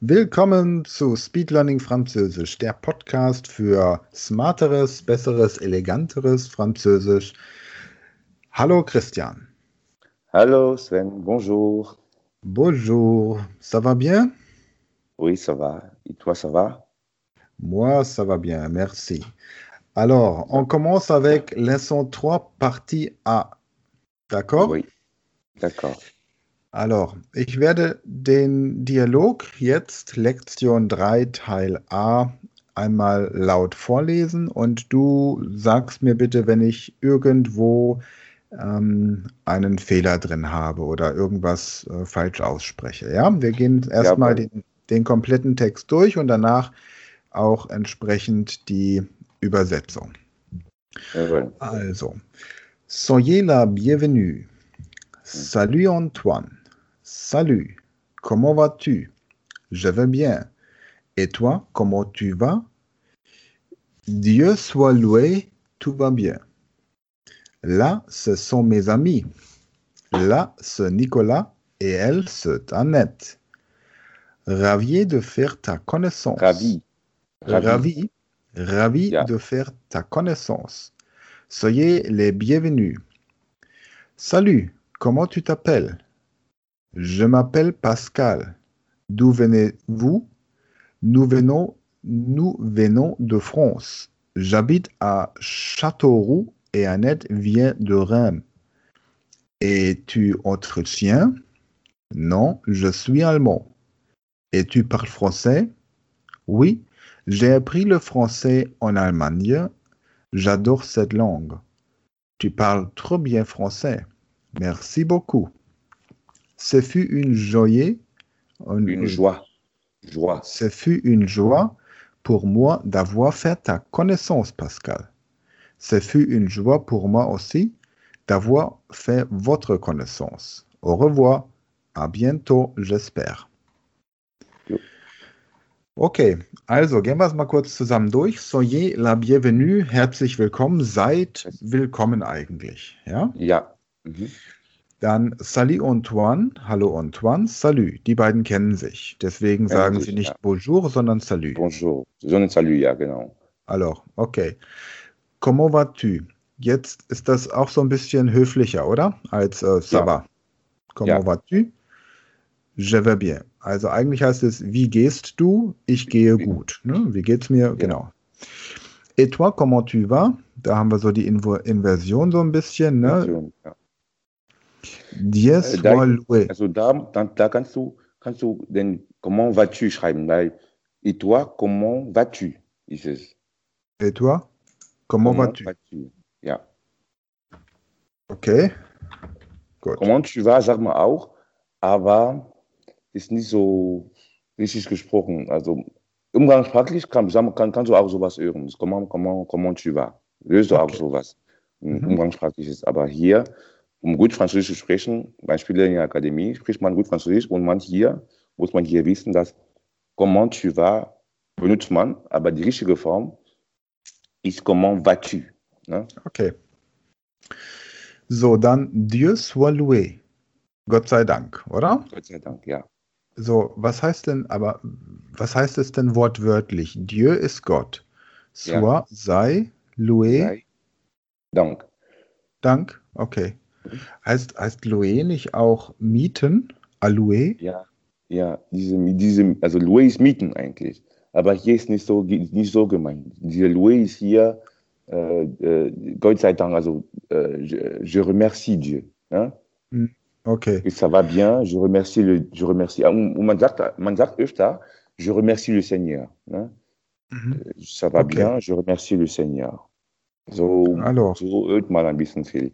Willkommen zu Speed Learning Französisch, der Podcast für smarteres, besseres, eleganteres Französisch. Hallo Christian. Hallo Sven, bonjour. Bonjour, ça va bien? Oui, ça va. Et toi, ça va? Moi, ça va bien, merci. Alors, on commence avec leçon 3, partie A. D'accord? Oui, d'accord. Alors, ich werde den Dialog jetzt, Lektion 3, Teil A, einmal laut vorlesen und du sagst mir bitte, wenn ich irgendwo ähm, einen Fehler drin habe oder irgendwas äh, falsch ausspreche. Ja, wir gehen erstmal Jawohl. den, den kompletten Text durch und danach auch entsprechend die Übersetzung. Jawohl. Also, soyez la bienvenue. Salut Antoine. Salut. Comment vas-tu? Je vais bien. Et toi, comment tu vas? Dieu soit loué, tout va bien. Là, ce sont mes amis. Là, c'est Nicolas et elle, c'est Annette. Ravi de faire ta connaissance. Ravi. Ravi, ravi de faire ta connaissance. Soyez les bienvenus. Salut, comment tu t'appelles? Je m'appelle Pascal. D'où venez-vous? Nous venons, nous venons de France. J'habite à Châteauroux et Annette vient de Reims. Et tu entretiens? Non, je suis allemand. Et tu parles français? Oui, j'ai appris le français en Allemagne. J'adore cette langue. Tu parles trop bien français. Merci beaucoup. Ce fut une joie. Une joie. Joie. Ce fut une joie pour moi d'avoir fait ta connaissance, Pascal. Ce fut une joie pour moi aussi d'avoir fait votre connaissance. Au revoir. À bientôt, j'espère. Okay, also gehen wir es mal kurz zusammen durch. Soyez la bienvenue, herzlich willkommen, seid willkommen eigentlich. Ja? Ja. Mhm. Dann Salut Antoine, hallo Antoine, Salut. Die beiden kennen sich. Deswegen sagen sich, sie nicht ja. Bonjour, sondern Salut. Bonjour. Sonne salut, ja, genau. Alors, okay. Comment vas-tu? Jetzt ist das auch so ein bisschen höflicher, oder? Als äh, ça Ja. va. Comment Ja. vas-tu? Je vais bien. Also eigentlich heißt es, wie gehst du? Ich gehe Wie- gut. Ne? Wie geht's mir? Genau. Et toi, comment tu vas? Da haben wir so die Invo Inversion so ein bisschen. Ne? Schön, ja. Dieu Äh, da-. Also da, da, da kannst du, kannst du den comment vas-tu schreiben, weil et toi, comment vas-tu? Ist es. Et toi, comment vas-tu? Ja. Okay. Gut. Comment tu vas, sagt man auch, aber ist nicht so richtig gesprochen. Also umgangssprachlich kann, kann, kannst du auch sowas hören. Comment, comment, comment tu vas. Löst du auch Okay. sowas. Mhm. Umgangssprachliches. Aber hier, um gut Französisch zu sprechen, Beispiele in der Akademie, spricht man gut Französisch und man hier, muss man hier wissen, dass comment tu vas benutzt man, aber die richtige Form ist comment vas-tu. Ne? Okay. So, dann Dieu soit loué. Gott sei Dank, oder? Gott sei Dank, ja. So, was heißt denn, aber was heißt es denn wortwörtlich? Dieu ist Gott. Ja. Soit, sei, loué, Sei Dank. Dank. Okay. Heißt, heißt loué nicht auch mieten? Alloué? Ja, ja, diese, diese, also Louis ist Mieten eigentlich. Aber hier ist nicht so, nicht so gemeint. Diese Louis ist hier, äh, äh, Gott sei Dank, also äh, je, je remercie Dieu. Ne? Okay. Et ça va bien, je remercie le, je remercie. Ah, Und man sagt, man sagt öfter, je remercie le Seigneur. Ne? Mhm. Ça va Okay. bien, je remercie le Seigneur. So, Alors. so hört mal ein bisschen viel.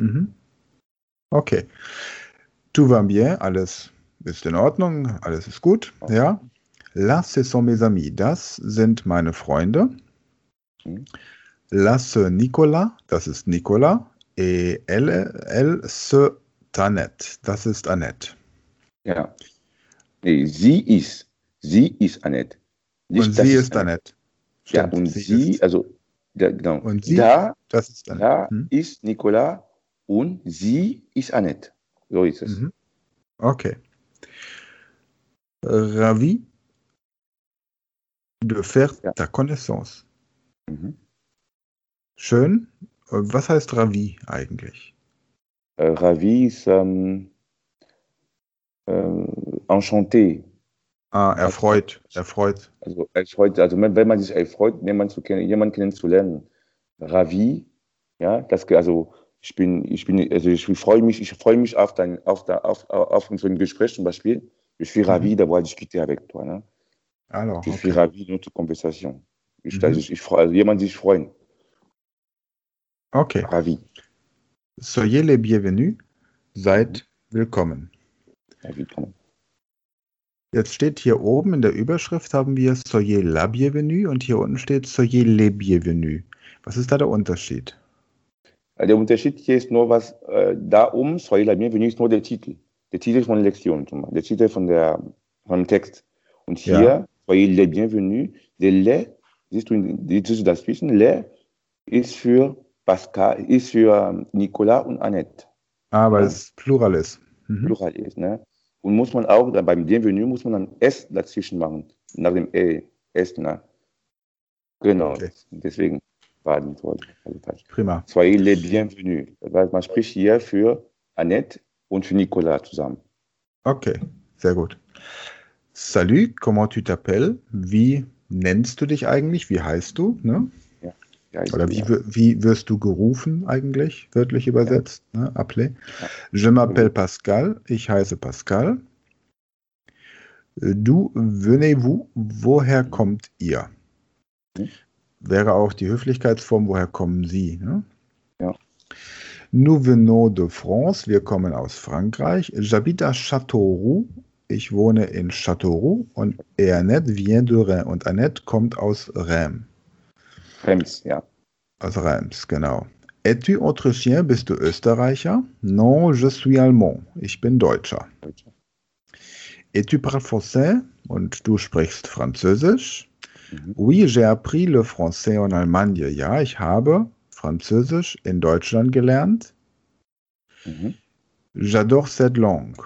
Mhm. Okay. Tout va bien, alles ist in Ordnung, alles ist gut, ja. Là, ce sont mes amis, das sind meine Freunde. Mhm. Là, c'est Nicolas, das ist Nicolas. Et elle, elle, c'est Annette, das ist Annette. Ja. Nee, sie ist, sie ist Annette. Nicht, Und sie ist Annette. Ja, Stimmt, und sie, ist, also, da, genau. Und sie? da, das ist Annette. da Hm? ist Nicolas und sie ist Annette. So ist es. Mhm. Okay. Ravi de faire Ja. ta connaissance. Mhm. Schön. Was heißt Ravi eigentlich? Äh, Ravi ist ähm, äh, enchanté. Ah, erfreut. Erfreut. Also, erfreut, also wenn wenn man sich erfreut, jemanden, zu kennen, jemanden kennenzulernen. Ravi, ja, das, also ich bin, ich bin, also ich freue mich, ich freue mich auf, dein, auf, der, auf, auf ein Gespräch zum Beispiel. Je suis ravi d'avoir discuté avec toi. Ne? Alors, Je suis okay. ravi de notre conversation. Ich, Mhm. also ich, ich, also jemand sich freuen. okay. Ravi. Soyez les bienvenus. Seid willkommen. Ravi, komm. Jetzt steht hier oben in der Überschrift haben wir Soyez la bienvenue und hier unten steht Soyez les bienvenus. Was ist da der Unterschied? Der Unterschied hier ist nur was, äh, da oben, soyez la bienvenue, ist nur der Titel. Der Titel von der Lektion, der Titel von der, vom Text. Und hier, Ja. soyez les bienvenus, der Le, siehst du, siehst du dazwischen, Le ist für Pascal, ist für ähm, Nicolas und Annette. Ah, weil Ja. es Plural ist. Mhm. Plural ist, ne? Und muss man auch, dann beim Bienvenue muss man ein S dazwischen machen, nach dem E, S, ne? Genau, Okay. deswegen Wort also falsch. Prima. Soyez les bienvenus. Man spricht hier für Annette und für Nicolas zusammen. Okay, sehr gut. Salut, comment tu t'appelles? Wie nennst du dich eigentlich? Wie heißt du? Ne? Ja, ich- Oder wie, ja. wie wirst du gerufen eigentlich, wörtlich übersetzt? Ne? Appelé. Ja. Je m'appelle Pascal, ich heiße Pascal. Du, venez-vous, woher kommt ihr? Wäre auch die Höflichkeitsform, woher kommen Sie? Ne? Ja. Nous venons de France, wir kommen aus Frankreich. J'habite à Châteauroux, ich wohne in Châteauroux. Und et Annette vient de Reims. Und Annette kommt aus Reims. Rems, ja. Aus Reims, genau. Es-tu Autrichien? Bist du Österreicher? Non, je suis allemand. Ich bin Deutscher. Et tu parles français? Und du sprichst Französisch? Mhm. Oui, j'ai appris le français en Allemagne. Ja, ich habe Französisch in Deutschland gelernt. Mhm. J'adore cette langue.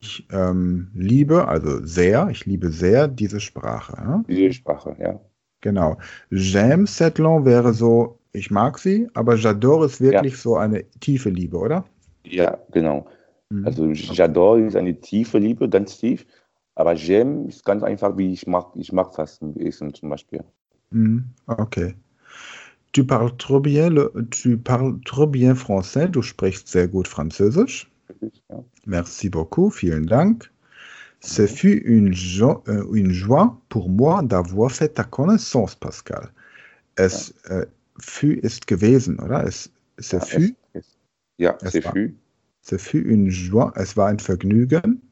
Ich ähm, liebe, also sehr, ich liebe sehr diese Sprache. Ja? Diese Sprache, ja. Genau. J'aime cette langue wäre so, ich mag sie, aber j'adore ist wirklich so eine tiefe Liebe, oder? Ja, genau. Mhm. Also j'adore ist eine tiefe Liebe, ganz tief. Aber j'aime ist ganz einfach, wie ich mag, ich mag Fasten zum Beispiel. Mhm, Okay. Tu parles trop bien, le, tu parles trop bien français, du sprichst sehr gut Französisch. Ja. Merci beaucoup, vielen Dank. Ce fut une, jo euh, une joie pour moi d'avoir fait ta connaissance, Pascal. Es äh, fut ist gewesen, oder? Es, ce Ja, fut, es, es, ja, Es war- fut. ce fut une joie, es war ein Vergnügen,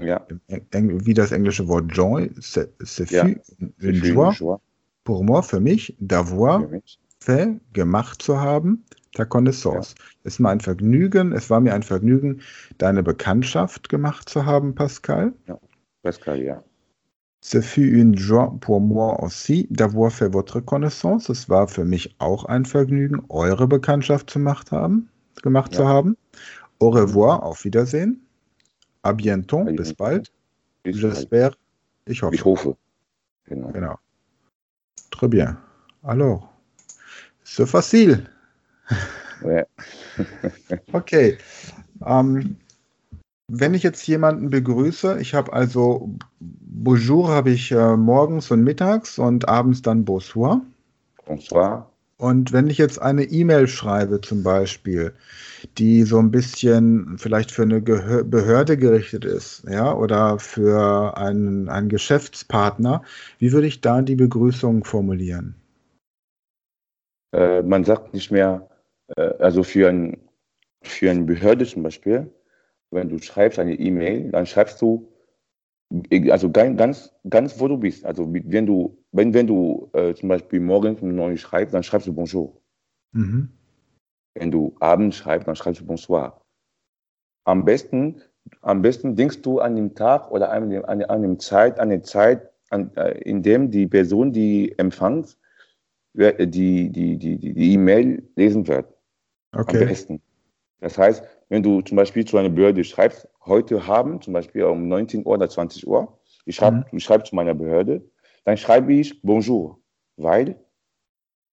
Ja, wie das englische Wort joy, ce, ce Ja, c'est une joie pour moi, für mich, d'avoir fait, gemacht zu haben, ta connaissance. Es war ein Vergnügen, es war mir ein Vergnügen, deine Bekanntschaft gemacht zu haben, Pascal. Pascal, ja. Ce fut une joie pour moi aussi d'avoir fait votre connaissance. Es war für mich auch ein Vergnügen, eure Bekanntschaft zu gemacht haben, gemacht zu Ja. haben. Au revoir, auf Wiedersehen. À bientôt, bientôt. bald. Bis bald. J'espère. Ich hoffe. Ich hoffe. Genau. Genau. Très bien. Alors, c'est facile. Ja. Okay. Ähm, wenn ich jetzt jemanden begrüße, ich habe also Bonjour habe ich äh, morgens und mittags und abends dann Bonsoir. Bonsoir. Und wenn ich jetzt eine E-Mail schreibe zum Beispiel, die so ein bisschen vielleicht für eine Gehör Behörde gerichtet ist, ja, oder für einen, einen Geschäftspartner, wie würde ich da die Begrüßung formulieren? Äh, man sagt nicht mehr, äh, also für, ein, für eine Behörde zum Beispiel, wenn du schreibst eine E-Mail, dann schreibst du, also ganz, ganz, wo du bist. Also wenn du, wenn, wenn du äh, zum Beispiel morgens um neun schreibst, dann schreibst du Bonjour. Mhm. Wenn du abends schreibst, dann schreibst du Bonsoir. Am besten, am besten denkst du an den Tag oder an, dem, an, an dem Zeit, an der Zeit, an, äh, in dem die Person, die empfängt, wer- die die die die E-Mail lesen wird. Am Okay. besten. Das heißt, wenn du zum Beispiel zu einer Behörde schreibst, heute haben, zum Beispiel um 19 Uhr oder 20 Uhr, ich schreibe mhm. schreib zu meiner Behörde, dann schreibe ich Bonjour, weil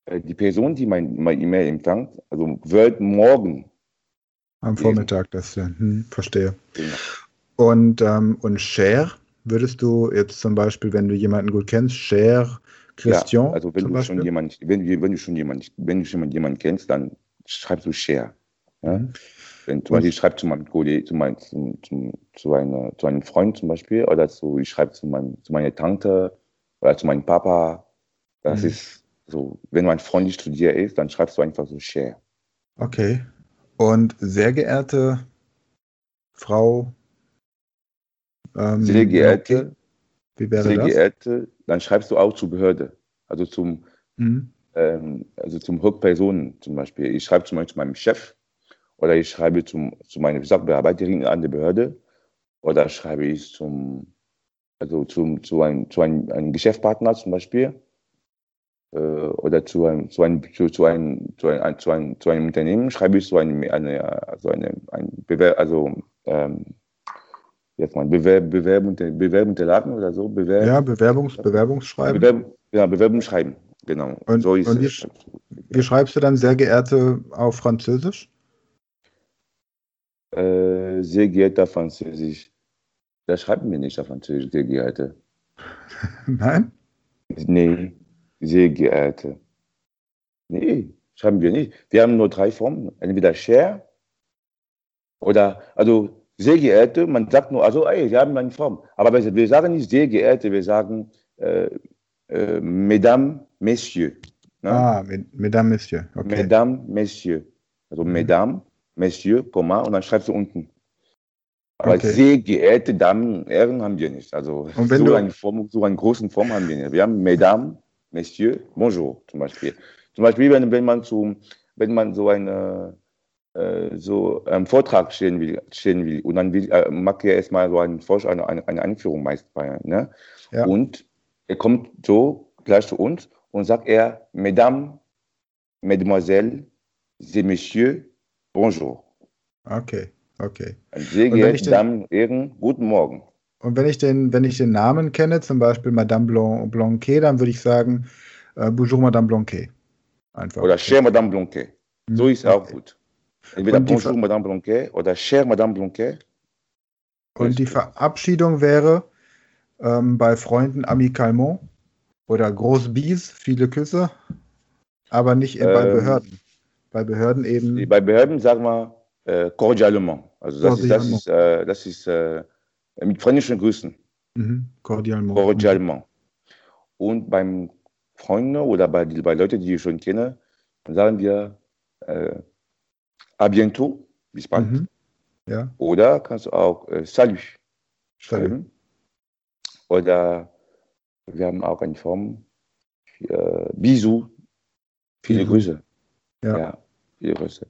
äh, die Person, die mein, mein E-Mail empfängt, also wird morgen. Am Vormittag, das ja, hm, verstehe. Genau. Und, ähm, und Share, würdest du jetzt zum Beispiel, wenn du jemanden gut kennst, Share Christian? Ja, also wenn du Beispiel? schon jemand, wenn, wenn du schon jemand, wenn du schon jemanden kennst, dann schreibst du Share. Ja? Mhm. Wenn zum Beispiel ich schreibe zu meinem Kollegen, zu, mein, zu, zu, zu, einer, zu einem Freund zum Beispiel, oder zu, ich schreibe zu, mein, zu meiner Tante oder zu meinem Papa. Das mhm. ist so, wenn mein Freund zu dir ist, dann schreibst du einfach so Share. Okay. Und sehr geehrte Frau. Ähm, sehr geehrte. Wie wäre sehr das? geehrte, dann schreibst du auch zur Behörde. Also zum, mhm. ähm, also zum Hauptpersonen zum Beispiel. Ich schreibe zum Beispiel zu meinem Chef oder ich schreibe zum, zu meiner Sachbearbeiterin an der Behörde oder schreibe ich zum, also zum, zu, einem, zu einem, einem Geschäftspartner zum Beispiel äh, oder zu einem, zu, einem, zu, zu, einem, zu, einem, zu, einem, zu einem Unternehmen schreibe ich so eine, eine, also eine, ein Bewerb, also ähm, jetzt mal Bewerb, Bewerbung, Bewerbungsunterlagen oder so. Bewerb, ja, Bewerbungs, Bewerbungsschreiben. Bewerb, ja, Bewerbungsschreiben, genau. Und, so und wie, wie, schreibst du dann sehr geehrte auf Französisch? Äh, sehr geehrter Französisch. Das schreiben wir nicht auf Französisch, sehr geehrte. Nein? Nee, sehr geehrte. Nee, schreiben wir nicht. Wir haben nur drei Formen. Entweder cher oder, also sehr geehrte, man sagt nur, also, ey, wir haben eine Form. Aber wir sagen nicht sehr geehrte, wir sagen äh, äh, Mesdames, Messieurs. Ne? Ah, Mesdames, Messieurs. Okay. Mesdames, Messieurs. Also mhm. Mesdames, Messieurs, Komma, und dann schreibst du unten. Aber okay. sehr geehrte Damen und Herren haben wir nicht. Also so, eine Form, so eine große Form haben wir nicht. Wir haben Mesdames, Messieurs, Bonjour zum Beispiel. Zum Beispiel, wenn, wenn man zu, wenn man so eine äh, so einen Vortrag stehen will, stehen will und dann will, äh, macht er erstmal so einen Vorsch eine, eine, eine Einführung meist bei. Ne? Ja. Und er kommt so gleich zu uns und sagt er, Mesdames, Mesdemoiselles, et Messieurs, bonjour. Okay, okay. Geehrte Damen Herren, guten Morgen. Und wenn ich den, wenn ich den Namen kenne, zum Beispiel Madame Blanc, Blanquet, dann würde ich sagen, äh, Bonjour Madame Blanquet. Einfach. Oder Cher Madame Blanquet. So ist okay. auch gut. Entweder Bonjour Madame Blanquet oder Cher Madame Blanquet. Und die Verabschiedung wäre ähm, bei Freunden amicalement oder Groß Bies, viele Küsse, aber nicht ähm, bei Behörden. Bei Behörden eben. Bei Behörden sagen wir äh, cordialement. Also das ist, das ist, äh, das ist äh, mit freundlichen Grüßen. Mhm. Cordialement. Cordialement. Und beim Freunden oder bei, bei Leuten, die ich schon kenne, sagen wir äh, à bientôt, bis bald. Mhm. Ja. Oder kannst du auch äh, Salut schreiben. Oder wir haben auch eine Form für äh, Bisous, viele Bisous. Grüße. Ja. ja. viele Grüße.